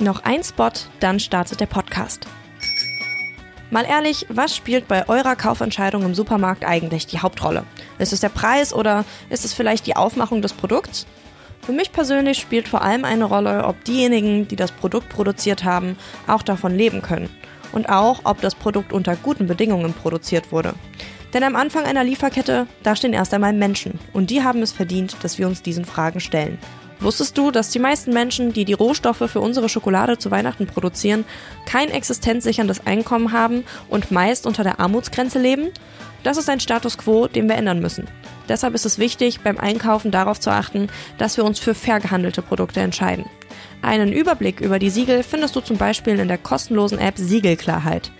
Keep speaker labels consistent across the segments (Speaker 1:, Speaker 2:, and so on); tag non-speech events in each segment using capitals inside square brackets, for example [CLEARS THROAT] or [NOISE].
Speaker 1: Noch ein Spot, dann startet der Podcast. Mal ehrlich, was spielt bei eurer Kaufentscheidung im Supermarkt eigentlich die Hauptrolle? Ist es der Preis oder ist es vielleicht die Aufmachung des Produkts? Für mich persönlich spielt vor allem eine Rolle, ob diejenigen, die das Produkt produziert haben, auch davon leben können. Und auch, ob das Produkt unter guten Bedingungen produziert wurde. Denn am Anfang einer Lieferkette, da stehen erst einmal Menschen. Und die haben es verdient, dass wir uns diesen Fragen stellen. Wusstest du, dass die meisten Menschen, die die Rohstoffe für unsere Schokolade zu Weihnachten produzieren, kein existenzsicherndes Einkommen haben und meist unter der Armutsgrenze leben? Das ist ein Status quo, den wir ändern müssen. Deshalb ist es wichtig, beim Einkaufen darauf zu achten, dass wir uns für fair gehandelte Produkte entscheiden. Einen Überblick über die Siegel findest du zum Beispiel in der kostenlosen App Siegelklarheit.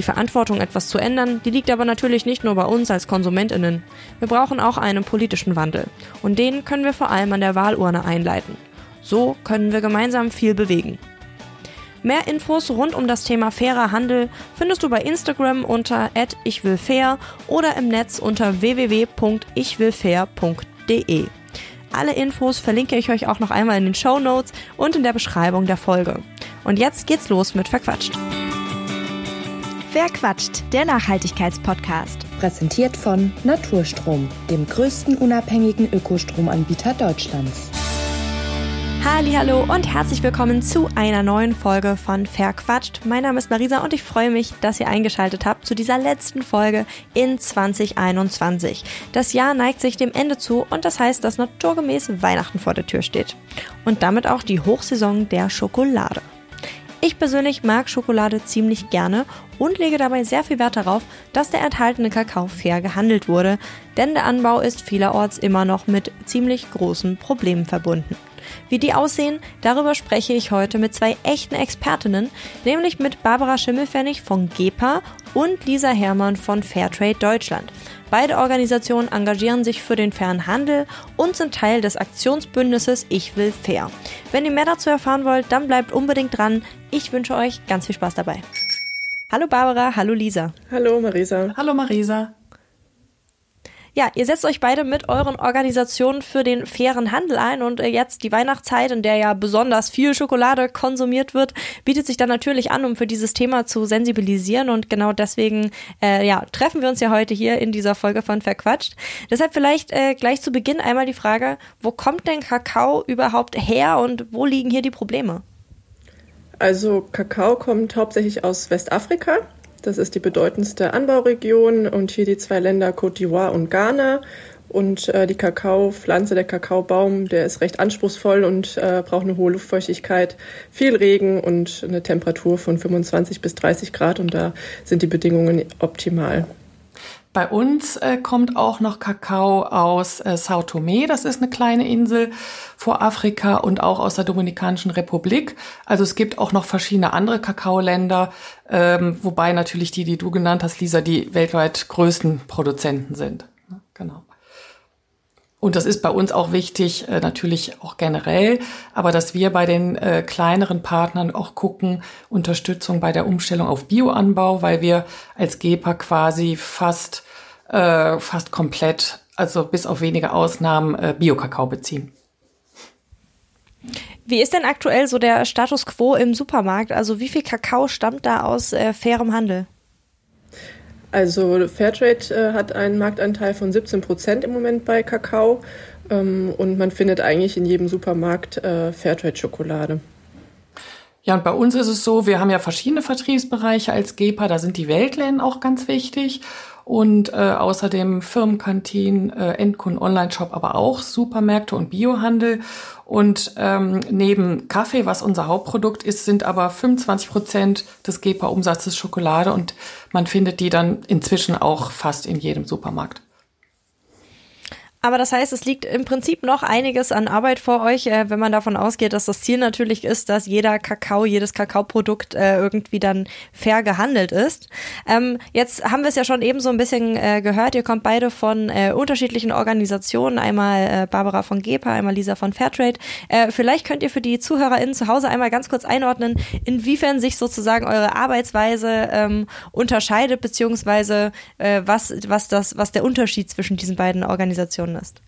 Speaker 1: Die Verantwortung, etwas zu ändern, die liegt aber natürlich nicht nur bei uns als Konsumentinnen. Wir brauchen auch einen politischen Wandel. Und den können wir vor allem an der Wahlurne einleiten. So können wir gemeinsam viel bewegen. Mehr Infos rund um das Thema fairer Handel findest du bei Instagram unter @ichwillfair oder im Netz unter www.ichwillfair.de. Alle Infos verlinke ich euch auch noch einmal in den Show Notes und in der Beschreibung der Folge. Und jetzt geht's los mit Verquatscht.
Speaker 2: Wer quatscht? Der Nachhaltigkeitspodcast.
Speaker 3: Präsentiert von Naturstrom, dem größten unabhängigen Ökostromanbieter Deutschlands.
Speaker 1: Hallo und herzlich willkommen zu einer neuen Folge von Verquatscht. Mein Name ist Marisa und ich freue mich, dass ihr eingeschaltet habt zu dieser letzten Folge in 2021. Das Jahr neigt sich dem Ende zu und das heißt, dass naturgemäß Weihnachten vor der Tür steht. Und damit auch die Hochsaison der Schokolade. Ich persönlich mag Schokolade ziemlich gerne und lege dabei sehr viel Wert darauf, dass der enthaltene Kakao fair gehandelt wurde, denn der Anbau ist vielerorts immer noch mit ziemlich großen Problemen verbunden. Wie die aussehen, darüber spreche ich heute mit zwei echten Expertinnen, nämlich mit Barbara Schimmelfennig von GEPA und Lisa Herrmann von Fairtrade Deutschland. Beide Organisationen engagieren sich für den fairen Handel und sind Teil des Aktionsbündnisses Ich will fair. Wenn ihr mehr dazu erfahren wollt, dann bleibt unbedingt dran. Ich wünsche euch ganz viel Spaß dabei. Hallo Barbara, hallo Lisa.
Speaker 4: Hallo Marisa.
Speaker 5: Hallo Marisa.
Speaker 1: Ja, ihr setzt euch beide mit euren Organisationen für den fairen Handel ein und äh, jetzt die Weihnachtszeit, in der ja besonders viel Schokolade konsumiert wird, bietet sich dann natürlich an, um für dieses Thema zu sensibilisieren und genau deswegen äh, ja, treffen wir uns ja heute hier in dieser Folge von Verquatscht. Deshalb vielleicht äh, gleich zu Beginn einmal die Frage, wo kommt denn Kakao überhaupt her und wo liegen hier die Probleme?
Speaker 4: Also Kakao kommt hauptsächlich aus Westafrika. Das ist die bedeutendste Anbauregion und hier die zwei Länder Côte d'Ivoire und Ghana. Und äh, die Kakaopflanze, der Kakaobaum, der ist recht anspruchsvoll und äh, braucht eine hohe Luftfeuchtigkeit, viel Regen und eine Temperatur von 25 bis 30 Grad. Und da sind die Bedingungen optimal.
Speaker 5: Bei uns äh, kommt auch noch Kakao aus äh, Sao Tome, das ist eine kleine Insel vor Afrika und auch aus der Dominikanischen Republik. Also es gibt auch noch verschiedene andere Kakaoländer, ähm, wobei natürlich die, die du genannt hast, Lisa, die weltweit größten Produzenten sind. Genau. Und das ist bei uns auch wichtig, äh, natürlich auch generell, aber dass wir bei den äh, kleineren Partnern auch gucken, Unterstützung bei der Umstellung auf Bioanbau, weil wir als GEPA quasi fast, äh, fast komplett, also bis auf wenige Ausnahmen, äh, Bio-Kakao beziehen.
Speaker 1: Wie ist denn aktuell so der Status quo im Supermarkt? Also wie viel Kakao stammt da aus äh, fairem Handel?
Speaker 4: Also Fairtrade äh, hat einen Marktanteil von 17 Prozent im Moment bei Kakao. Ähm, und man findet eigentlich in jedem Supermarkt äh, Fairtrade-Schokolade.
Speaker 5: Ja, und bei uns ist es so, wir haben ja verschiedene Vertriebsbereiche als GEPA, da sind die Weltläden auch ganz wichtig und äh, außerdem Firmenkantinen, äh, Endkunden, Online-Shop, aber auch Supermärkte und Biohandel. Und ähm, neben Kaffee, was unser Hauptprodukt ist, sind aber 25 Prozent des GEPA-Umsatzes Schokolade und man findet die dann inzwischen auch fast in jedem Supermarkt.
Speaker 1: Aber das heißt, es liegt im Prinzip noch einiges an Arbeit vor euch, äh, wenn man davon ausgeht, dass das Ziel natürlich ist, dass jeder Kakao, jedes Kakaoprodukt äh, irgendwie dann fair gehandelt ist. Ähm, jetzt haben wir es ja schon eben so ein bisschen äh, gehört. Ihr kommt beide von äh, unterschiedlichen Organisationen. Einmal äh, Barbara von GEPA, einmal Lisa von Fairtrade. Äh, vielleicht könnt ihr für die ZuhörerInnen zu Hause einmal ganz kurz einordnen, inwiefern sich sozusagen eure Arbeitsweise ähm, unterscheidet, beziehungsweise was, was, das, was der Unterschied zwischen diesen beiden Organisationen ist?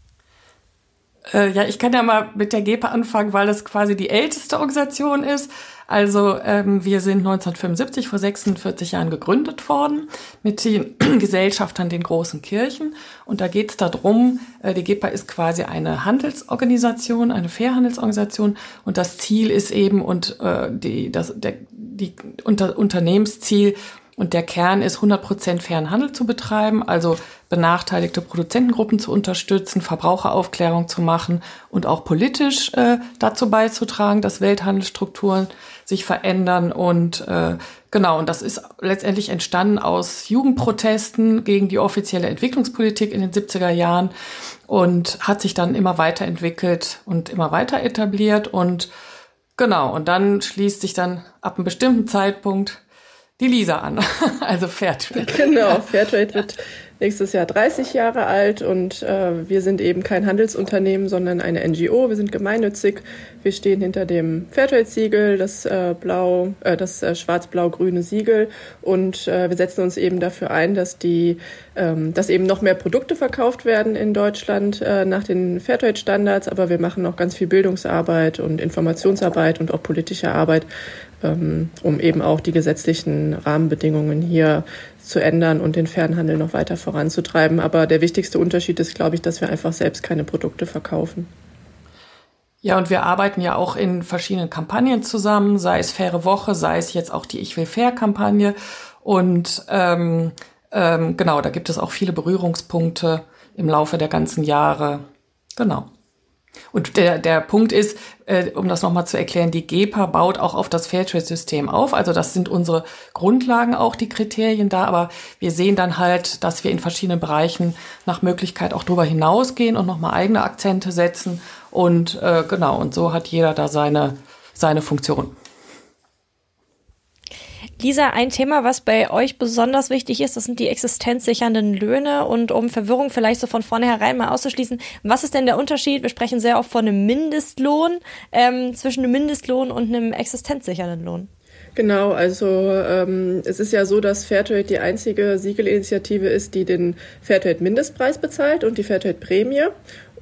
Speaker 5: Äh, ja, ich kann ja mal mit der GEPA anfangen, weil es quasi die älteste Organisation ist. Also ähm, wir sind 1975 vor 46 Jahren gegründet worden mit den [CLEARS THROAT] Gesellschaftern den großen Kirchen. Und da geht es darum, äh, die GEPA ist quasi eine Handelsorganisation, eine Fairhandelsorganisation. Und das Ziel ist eben und äh, die, das, der, die unter, Unternehmensziel und der Kern ist, 100% fairen Handel zu betreiben, also benachteiligte Produzentengruppen zu unterstützen, Verbraucheraufklärung zu machen und auch politisch äh, dazu beizutragen, dass Welthandelsstrukturen sich verändern. Und äh, genau, und das ist letztendlich entstanden aus Jugendprotesten gegen die offizielle Entwicklungspolitik in den 70er Jahren und hat sich dann immer weiterentwickelt und immer weiter etabliert. Und genau, und dann schließt sich dann ab einem bestimmten Zeitpunkt die Lisa an, [LAUGHS] also Fairtrade.
Speaker 4: Genau, Fairtrade wird nächstes Jahr 30 Jahre alt und äh, wir sind eben kein Handelsunternehmen, sondern eine NGO. Wir sind gemeinnützig. Wir stehen hinter dem Fairtrade-Siegel, das äh, blau, äh, das äh, schwarz-blau-grüne Siegel und äh, wir setzen uns eben dafür ein, dass die, ähm, dass eben noch mehr Produkte verkauft werden in Deutschland äh, nach den Fairtrade-Standards. Aber wir machen auch ganz viel Bildungsarbeit und Informationsarbeit und auch politische Arbeit, um eben auch die gesetzlichen Rahmenbedingungen hier zu ändern und den Fernhandel noch weiter voranzutreiben. Aber der wichtigste Unterschied ist, glaube ich, dass wir einfach selbst keine Produkte verkaufen.
Speaker 5: Ja, und wir arbeiten ja auch in verschiedenen Kampagnen zusammen, sei es Faire Woche, sei es jetzt auch die Ich will Fair Kampagne. Und ähm, ähm, genau, da gibt es auch viele Berührungspunkte im Laufe der ganzen Jahre. Genau. Und der, der Punkt ist, äh, um das nochmal zu erklären, die GEPA baut auch auf das Fairtrade-System auf. Also das sind unsere Grundlagen auch, die Kriterien da. Aber wir sehen dann halt, dass wir in verschiedenen Bereichen nach Möglichkeit auch darüber hinausgehen und nochmal eigene Akzente setzen. Und äh, genau, und so hat jeder da seine, seine Funktion.
Speaker 1: Lisa, ein Thema, was bei euch besonders wichtig ist, das sind die existenzsichernden Löhne. Und um Verwirrung vielleicht so von vornherein mal auszuschließen, was ist denn der Unterschied? Wir sprechen sehr oft von einem Mindestlohn ähm, zwischen einem Mindestlohn und einem existenzsichernden Lohn.
Speaker 4: Genau, also ähm, es ist ja so, dass Fairtrade die einzige Siegelinitiative ist, die den Fairtrade-Mindestpreis bezahlt und die Fairtrade-Prämie.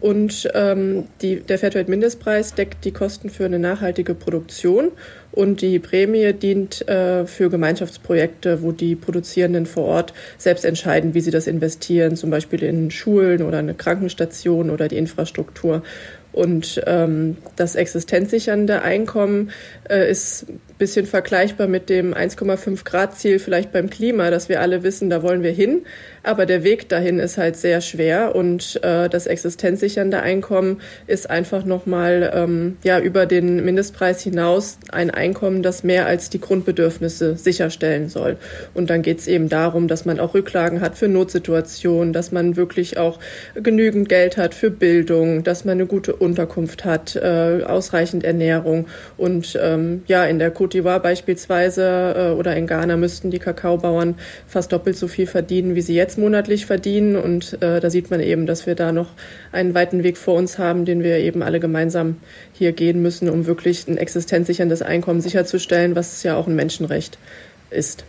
Speaker 4: Und ähm, die, der Fairtrade-Mindestpreis deckt die Kosten für eine nachhaltige Produktion und die Prämie dient äh, für Gemeinschaftsprojekte, wo die Produzierenden vor Ort selbst entscheiden, wie sie das investieren, zum Beispiel in Schulen oder eine Krankenstation oder die Infrastruktur. Und ähm, das existenzsichernde Einkommen äh, ist ein bisschen vergleichbar mit dem 1,5 Grad Ziel vielleicht beim Klima, dass wir alle wissen, da wollen wir hin. Aber der Weg dahin ist halt sehr schwer und äh, das existenzsichernde Einkommen ist einfach nochmal ähm, ja, über den Mindestpreis hinaus ein Einkommen, das mehr als die Grundbedürfnisse sicherstellen soll. Und dann geht es eben darum, dass man auch Rücklagen hat für Notsituationen, dass man wirklich auch genügend Geld hat für Bildung, dass man eine gute Unterkunft hat, äh, ausreichend Ernährung. Und ähm, ja, in der Côte d'Ivoire beispielsweise äh, oder in Ghana müssten die Kakaobauern fast doppelt so viel verdienen, wie sie jetzt monatlich verdienen. Und äh, da sieht man eben, dass wir da noch einen weiten Weg vor uns haben, den wir eben alle gemeinsam hier gehen müssen, um wirklich ein existenzsicherndes Einkommen sicherzustellen, was ja auch ein Menschenrecht ist.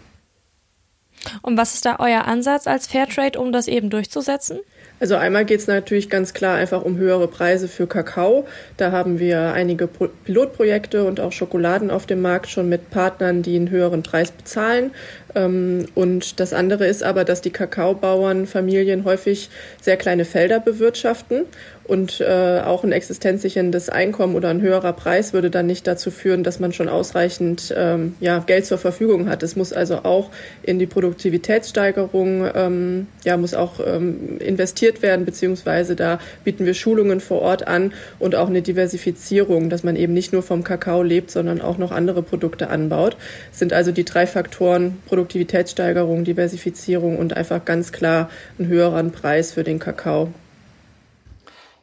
Speaker 1: Und was ist da euer Ansatz als Fairtrade, um das eben durchzusetzen?
Speaker 4: Also einmal geht es natürlich ganz klar einfach um höhere Preise für Kakao. Da haben wir einige Pro Pilotprojekte und auch Schokoladen auf dem Markt schon mit Partnern, die einen höheren Preis bezahlen. Ähm, und das andere ist aber, dass die Kakaobauern Familien häufig sehr kleine Felder bewirtschaften und äh, auch ein existenzsicherndes Einkommen oder ein höherer Preis würde dann nicht dazu führen, dass man schon ausreichend ähm, ja, Geld zur Verfügung hat. Es muss also auch in die Produktivitätssteigerung, ähm, ja, muss auch ähm, investiert werden, beziehungsweise da bieten wir Schulungen vor Ort an und auch eine Diversifizierung, dass man eben nicht nur vom Kakao lebt, sondern auch noch andere Produkte anbaut. Das sind also die drei Faktoren Produktivitätssteigerung, Diversifizierung und einfach ganz klar ein höherer Preis für den Kakao.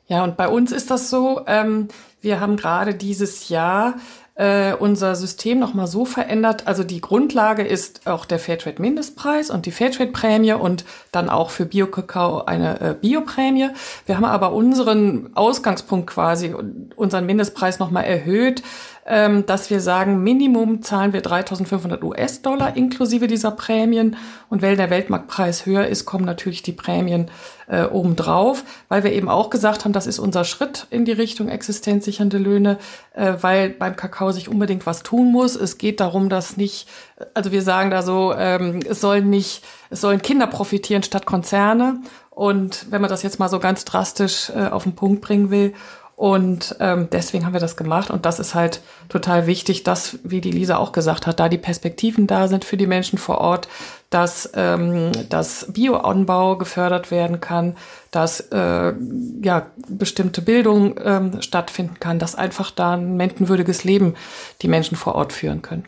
Speaker 5: Ja, und bei uns ist das so, ähm, Wir haben gerade dieses Jahr äh, unser System nochmal so verändert. Also die Grundlage ist auch der Fairtrade-Mindestpreis und die Fairtrade-Prämie und dann auch für Bio-Kakao eine äh, Bioprämie. Wir haben aber unseren Ausgangspunkt quasi, unseren Mindestpreis nochmal erhöht ähm, dass wir sagen, Minimum zahlen wir 3.500 US-Dollar inklusive dieser Prämien. Und weil der Weltmarktpreis höher ist, kommen natürlich die Prämien äh, obendrauf, weil wir eben auch gesagt haben, das ist unser Schritt in die Richtung existenzsichernde Löhne, äh, weil beim Kakao sich unbedingt was tun muss. Es geht darum, dass nicht, also wir sagen da so, ähm, es sollen nicht, es sollen Kinder profitieren statt Konzerne. Und wenn man das jetzt mal so ganz drastisch äh, auf den Punkt bringen will, und ähm, deswegen haben wir das gemacht. Und das ist halt total wichtig, dass, wie die Lisa auch gesagt hat, da die Perspektiven da sind für die Menschen vor Ort, dass ähm, das Bioanbau gefördert werden kann, dass äh, ja bestimmte Bildung ähm, stattfinden kann, dass einfach da ein menschenwürdiges Leben die Menschen vor Ort führen können.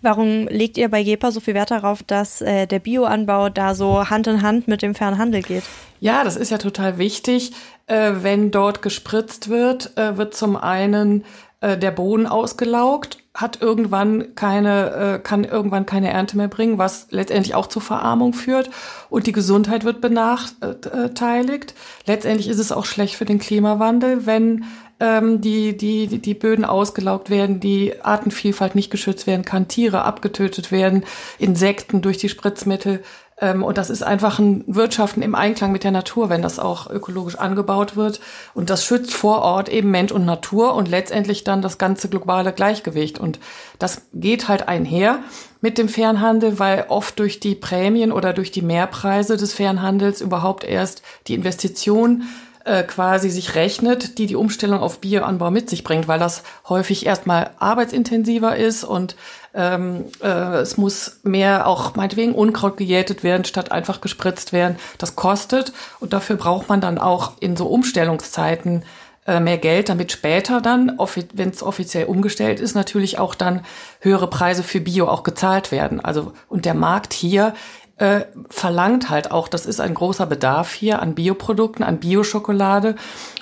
Speaker 1: Warum legt ihr bei GEPA so viel Wert darauf, dass äh, der Bioanbau da so Hand in Hand mit dem fairen Handel geht?
Speaker 5: Ja, das ist ja total wichtig. Äh, wenn dort gespritzt wird, äh, wird zum einen äh, der Boden ausgelaugt, hat irgendwann keine, äh, kann irgendwann keine Ernte mehr bringen, was letztendlich auch zur Verarmung führt und die Gesundheit wird benachteiligt. Letztendlich ist es auch schlecht für den Klimawandel, wenn ähm, die, die, die Böden ausgelaugt werden, die Artenvielfalt nicht geschützt werden kann, Tiere abgetötet werden, Insekten durch die Spritzmittel. Ähm, und das ist einfach ein Wirtschaften im Einklang mit der Natur, wenn das auch ökologisch angebaut wird. Und das schützt vor Ort eben Mensch und Natur und letztendlich dann das ganze globale Gleichgewicht. Und das geht halt einher mit dem Fernhandel, weil oft durch die Prämien oder durch die Mehrpreise des Fernhandels überhaupt erst die Investition äh, quasi sich rechnet, die die Umstellung auf Bioanbau mit sich bringt, weil das häufig erstmal arbeitsintensiver ist und ähm, äh, es muss mehr auch meinetwegen Unkraut gejätet werden, statt einfach gespritzt werden. Das kostet und dafür braucht man dann auch in so Umstellungszeiten äh, mehr Geld, damit später dann, wenn es offiziell umgestellt ist, natürlich auch dann höhere Preise für Bio auch gezahlt werden. Also und der Markt hier äh, verlangt halt auch, das ist ein großer Bedarf hier an Bioprodukten, an Bioschokolade.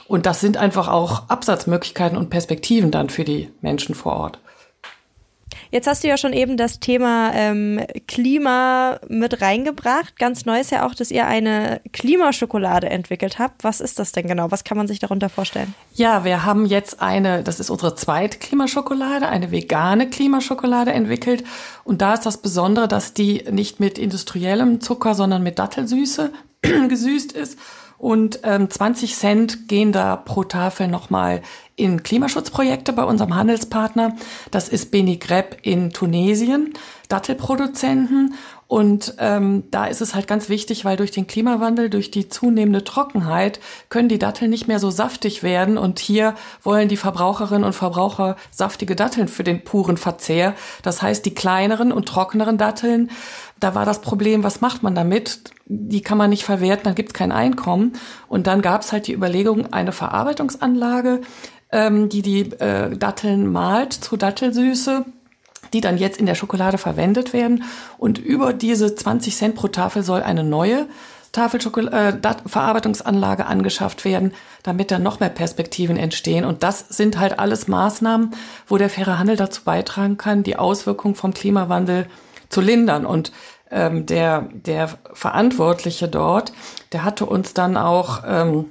Speaker 5: Und das sind einfach auch Absatzmöglichkeiten und Perspektiven dann für die Menschen vor Ort.
Speaker 1: Jetzt hast du ja schon eben das Thema ähm, Klima mit reingebracht. Ganz neu ist ja auch, dass ihr eine Klimaschokolade entwickelt habt. Was ist das denn genau? Was kann man sich darunter vorstellen?
Speaker 5: Ja, wir haben jetzt eine, das ist unsere zweite Klimaschokolade, eine vegane Klimaschokolade entwickelt. Und da ist das Besondere, dass die nicht mit industriellem Zucker, sondern mit Dattelsüße [CLEARS THROAT] gesüßt ist und ähm, 20 Cent gehen da pro Tafel nochmal in Klimaschutzprojekte bei unserem Handelspartner. Das ist Beni Greb in Tunesien, Dattelproduzenten. Und ähm, da ist es halt ganz wichtig, weil durch den Klimawandel, durch die zunehmende Trockenheit können die Datteln nicht mehr so saftig werden. Und hier wollen die Verbraucherinnen und Verbraucher saftige Datteln für den puren Verzehr. Das heißt, die kleineren und trockeneren Datteln da war das Problem, was macht man damit? Die kann man nicht verwerten, dann gibt es kein Einkommen. Und dann gab es halt die Überlegung, eine Verarbeitungsanlage, ähm, die die äh, Datteln malt zu Dattelsüße, die dann jetzt in der Schokolade verwendet werden. Und über diese 20 Cent pro Tafel soll eine neue Tafelverarbeitungsanlage äh, angeschafft werden, damit dann noch mehr Perspektiven entstehen. Und das sind halt alles Maßnahmen, wo der faire Handel dazu beitragen kann, die Auswirkungen vom Klimawandel zu lindern. Und ähm, der, der Verantwortliche dort, der hatte uns dann auch ähm,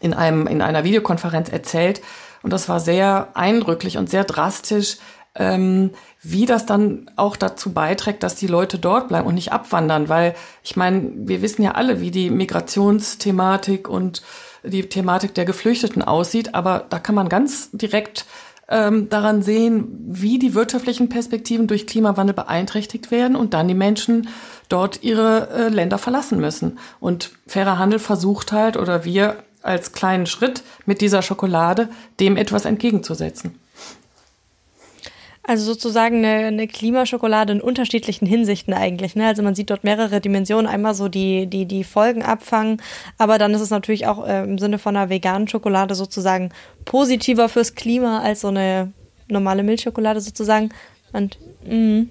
Speaker 5: in, einem, in einer Videokonferenz erzählt, und das war sehr eindrücklich und sehr drastisch, ähm, wie das dann auch dazu beiträgt, dass die Leute dort bleiben und nicht abwandern, weil ich meine, wir wissen ja alle, wie die Migrationsthematik und die Thematik der Geflüchteten aussieht, aber da kann man ganz direkt ähm, daran sehen, wie die wirtschaftlichen Perspektiven durch Klimawandel beeinträchtigt werden und dann die Menschen dort ihre äh, Länder verlassen müssen. Und fairer Handel versucht halt, oder wir als kleinen Schritt mit dieser Schokolade dem etwas entgegenzusetzen.
Speaker 1: Also sozusagen eine, eine Klimaschokolade in unterschiedlichen Hinsichten eigentlich. Ne? Also man sieht dort mehrere Dimensionen. Einmal so die, die, die Folgen abfangen, aber dann ist es natürlich auch äh, im Sinne von einer veganen Schokolade sozusagen positiver fürs Klima als so eine normale Milchschokolade sozusagen. Und mh.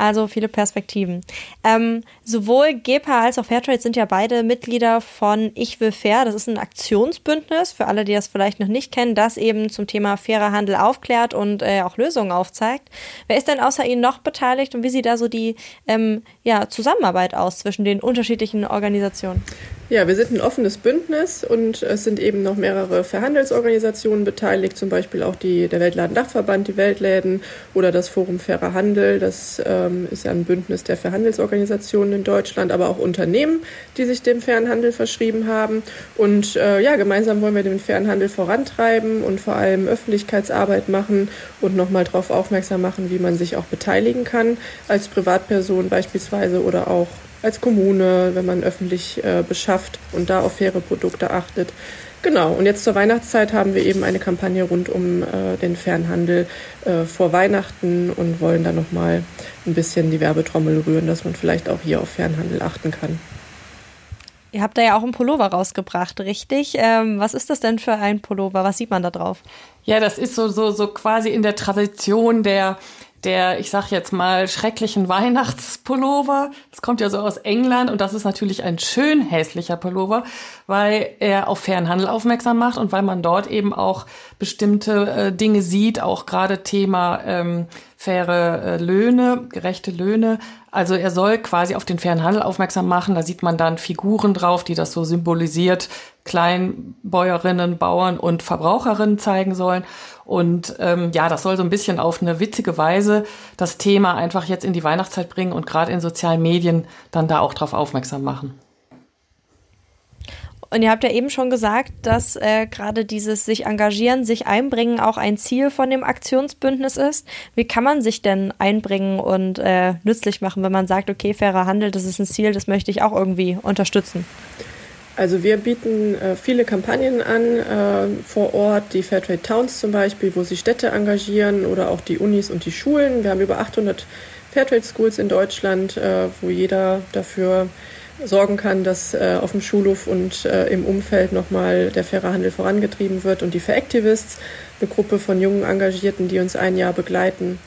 Speaker 1: Also viele Perspektiven. Ähm, sowohl GEPA als auch Fairtrade sind ja beide Mitglieder von Ich will fair. Das ist ein Aktionsbündnis, für alle, die das vielleicht noch nicht kennen, das eben zum Thema fairer Handel aufklärt und äh, auch Lösungen aufzeigt. Wer ist denn außer Ihnen noch beteiligt und wie sieht da so die ähm, ja, Zusammenarbeit aus zwischen den unterschiedlichen Organisationen?
Speaker 4: Ja, wir sind ein offenes Bündnis und es sind eben noch mehrere Verhandelsorganisationen beteiligt, zum Beispiel auch die, der Weltladendachverband, die Weltläden oder das Forum Fairer Handel. Das ähm, ist ja ein Bündnis der Verhandelsorganisationen in Deutschland, aber auch Unternehmen, die sich dem fairen Handel verschrieben haben. Und äh, ja, gemeinsam wollen wir den fairen Handel vorantreiben und vor allem Öffentlichkeitsarbeit machen und nochmal darauf aufmerksam machen, wie man sich auch beteiligen kann, als Privatperson beispielsweise oder auch als Kommune, wenn man öffentlich äh, beschafft und da auf faire Produkte achtet. Genau, und jetzt zur Weihnachtszeit haben wir eben eine Kampagne rund um äh, den Fernhandel äh, vor Weihnachten und wollen da nochmal ein bisschen die Werbetrommel rühren, dass man vielleicht auch hier auf Fernhandel achten kann.
Speaker 1: Ihr habt da ja auch einen Pullover rausgebracht, richtig? Ähm, was ist das denn für ein Pullover? Was sieht man da drauf?
Speaker 5: Ja, das ist so, so, so quasi in der Tradition der der, ich sag jetzt mal, schrecklichen Weihnachtspullover. Das kommt ja so aus England und das ist natürlich ein schön hässlicher Pullover, weil er auf fairen Handel aufmerksam macht und weil man dort eben auch bestimmte äh, Dinge sieht, auch gerade Thema ähm, faire äh, Löhne, gerechte Löhne. Also er soll quasi auf den fairen Handel aufmerksam machen. Da sieht man dann Figuren drauf, die das so symbolisiert, Kleinbäuerinnen, Bauern und Verbraucherinnen zeigen sollen. Und ähm, ja, das soll so ein bisschen auf eine witzige Weise das Thema einfach jetzt in die Weihnachtszeit bringen und gerade in sozialen Medien dann da auch drauf aufmerksam machen.
Speaker 1: Und ihr habt ja eben schon gesagt, dass äh, gerade dieses sich engagieren, sich einbringen auch ein Ziel von dem Aktionsbündnis ist. Wie kann man sich denn einbringen und äh, nützlich machen, wenn man sagt, okay, fairer Handel, das ist ein Ziel, das möchte ich auch irgendwie unterstützen?
Speaker 4: Also wir bieten äh, viele Kampagnen an äh, vor Ort, die Fairtrade Towns zum Beispiel, wo sich Städte engagieren oder auch die Unis und die Schulen. Wir haben über 800 Fairtrade Schools in Deutschland, äh, wo jeder dafür sorgen kann, dass äh, auf dem Schulhof und äh, im Umfeld nochmal der faire Handel vorangetrieben wird. Und die Fair Activists, eine Gruppe von jungen Engagierten, die uns ein Jahr begleiten.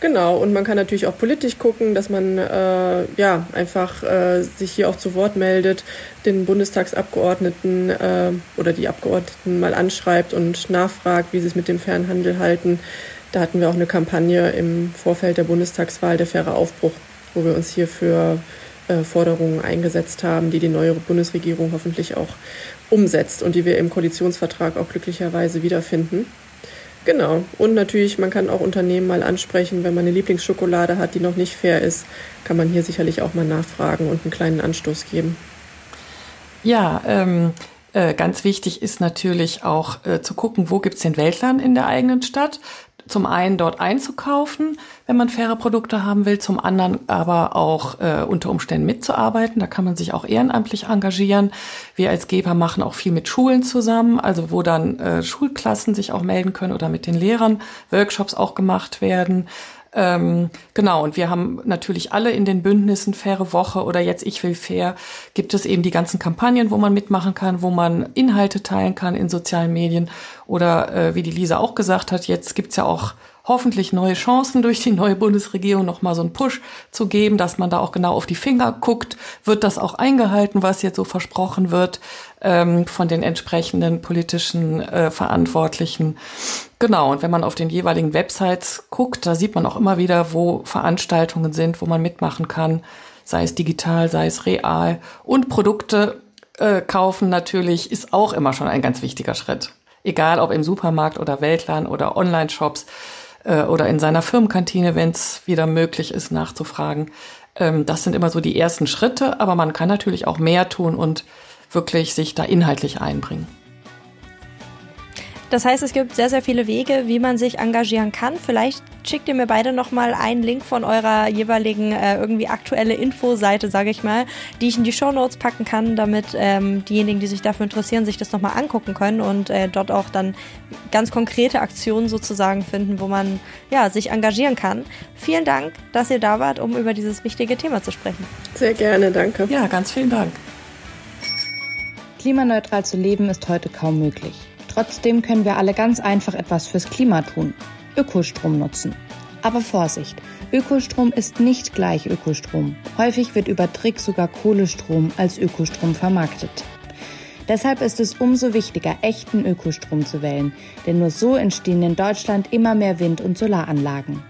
Speaker 4: Genau, und man kann natürlich auch politisch gucken, dass man äh, ja einfach äh, sich hier auch zu Wort meldet, den Bundestagsabgeordneten äh, oder die Abgeordneten mal anschreibt und nachfragt, wie sie es mit dem Fernhandel halten. Da hatten wir auch eine Kampagne im Vorfeld der Bundestagswahl, der faire Aufbruch, wo wir uns hier für Forderungen eingesetzt haben, die die neue Bundesregierung hoffentlich auch umsetzt und die wir im Koalitionsvertrag auch glücklicherweise wiederfinden. Genau. Und natürlich, man kann auch Unternehmen mal ansprechen, wenn man eine Lieblingsschokolade hat, die noch nicht fair ist, kann man hier sicherlich auch mal nachfragen und einen kleinen Anstoß geben.
Speaker 5: Ja, ähm, äh, ganz wichtig ist natürlich auch äh, zu gucken, wo gibt's den Weltland in der eigenen Stadt zum einen dort einzukaufen, wenn man faire Produkte haben will, zum anderen aber auch äh, unter Umständen mitzuarbeiten. Da kann man sich auch ehrenamtlich engagieren. Wir als Geber machen auch viel mit Schulen zusammen, also wo dann äh, Schulklassen sich auch melden können oder mit den Lehrern Workshops auch gemacht werden. Ähm, genau, und wir haben natürlich alle in den Bündnissen Faire Woche oder jetzt Ich will fair, gibt es eben die ganzen Kampagnen, wo man mitmachen kann, wo man Inhalte teilen kann in sozialen Medien. Oder äh, wie die Lisa auch gesagt hat, jetzt gibt's ja auch hoffentlich neue Chancen durch die neue Bundesregierung nochmal so einen Push zu geben, dass man da auch genau auf die Finger guckt. Wird das auch eingehalten, was jetzt so versprochen wird ähm, von den entsprechenden politischen äh, Verantwortlichen? Genau, und wenn man auf den jeweiligen Websites guckt, da sieht man auch immer wieder, wo Veranstaltungen sind, wo man mitmachen kann, sei es digital, sei es real. Und Produkte äh, kaufen natürlich ist auch immer schon ein ganz wichtiger Schritt. Egal ob im Supermarkt oder Weltland oder Online-Shops äh, oder in seiner Firmenkantine, wenn es wieder möglich ist, nachzufragen. Ähm, das sind immer so die ersten Schritte, aber man kann natürlich auch mehr tun und wirklich sich da inhaltlich einbringen.
Speaker 1: Das heißt, es gibt sehr, sehr viele Wege, wie man sich engagieren kann. Vielleicht schickt ihr mir beide nochmal einen Link von eurer jeweiligen äh, irgendwie aktuelle Infoseite, sage ich mal, die ich in die Show Notes packen kann, damit ähm, diejenigen, die sich dafür interessieren, sich das nochmal angucken können und äh, dort auch dann ganz konkrete Aktionen sozusagen finden, wo man ja, sich engagieren kann. Vielen Dank, dass ihr da wart, um über dieses wichtige Thema zu sprechen.
Speaker 4: Sehr gerne, danke.
Speaker 5: Ja, ganz vielen Dank.
Speaker 3: Klimaneutral zu leben ist heute kaum möglich. Trotzdem können wir alle ganz einfach etwas fürs Klima tun. Ökostrom nutzen. Aber Vorsicht, Ökostrom ist nicht gleich Ökostrom. Häufig wird über Trick sogar Kohlestrom als Ökostrom vermarktet. Deshalb ist es umso wichtiger, echten Ökostrom zu wählen, denn nur so entstehen in Deutschland immer mehr Wind- und Solaranlagen.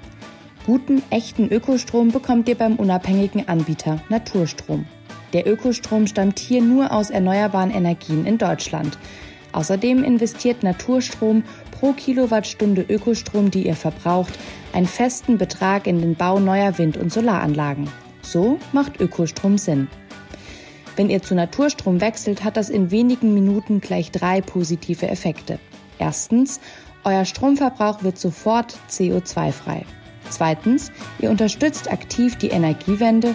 Speaker 3: Guten, echten Ökostrom bekommt ihr beim unabhängigen Anbieter Naturstrom. Der Ökostrom stammt hier nur aus erneuerbaren Energien in Deutschland. Außerdem investiert Naturstrom pro Kilowattstunde Ökostrom, die ihr verbraucht, einen festen Betrag in den Bau neuer Wind- und Solaranlagen. So macht Ökostrom Sinn. Wenn ihr zu Naturstrom wechselt, hat das in wenigen Minuten gleich drei positive Effekte. Erstens, euer Stromverbrauch wird sofort CO2-frei. Zweitens, ihr unterstützt aktiv die Energiewende.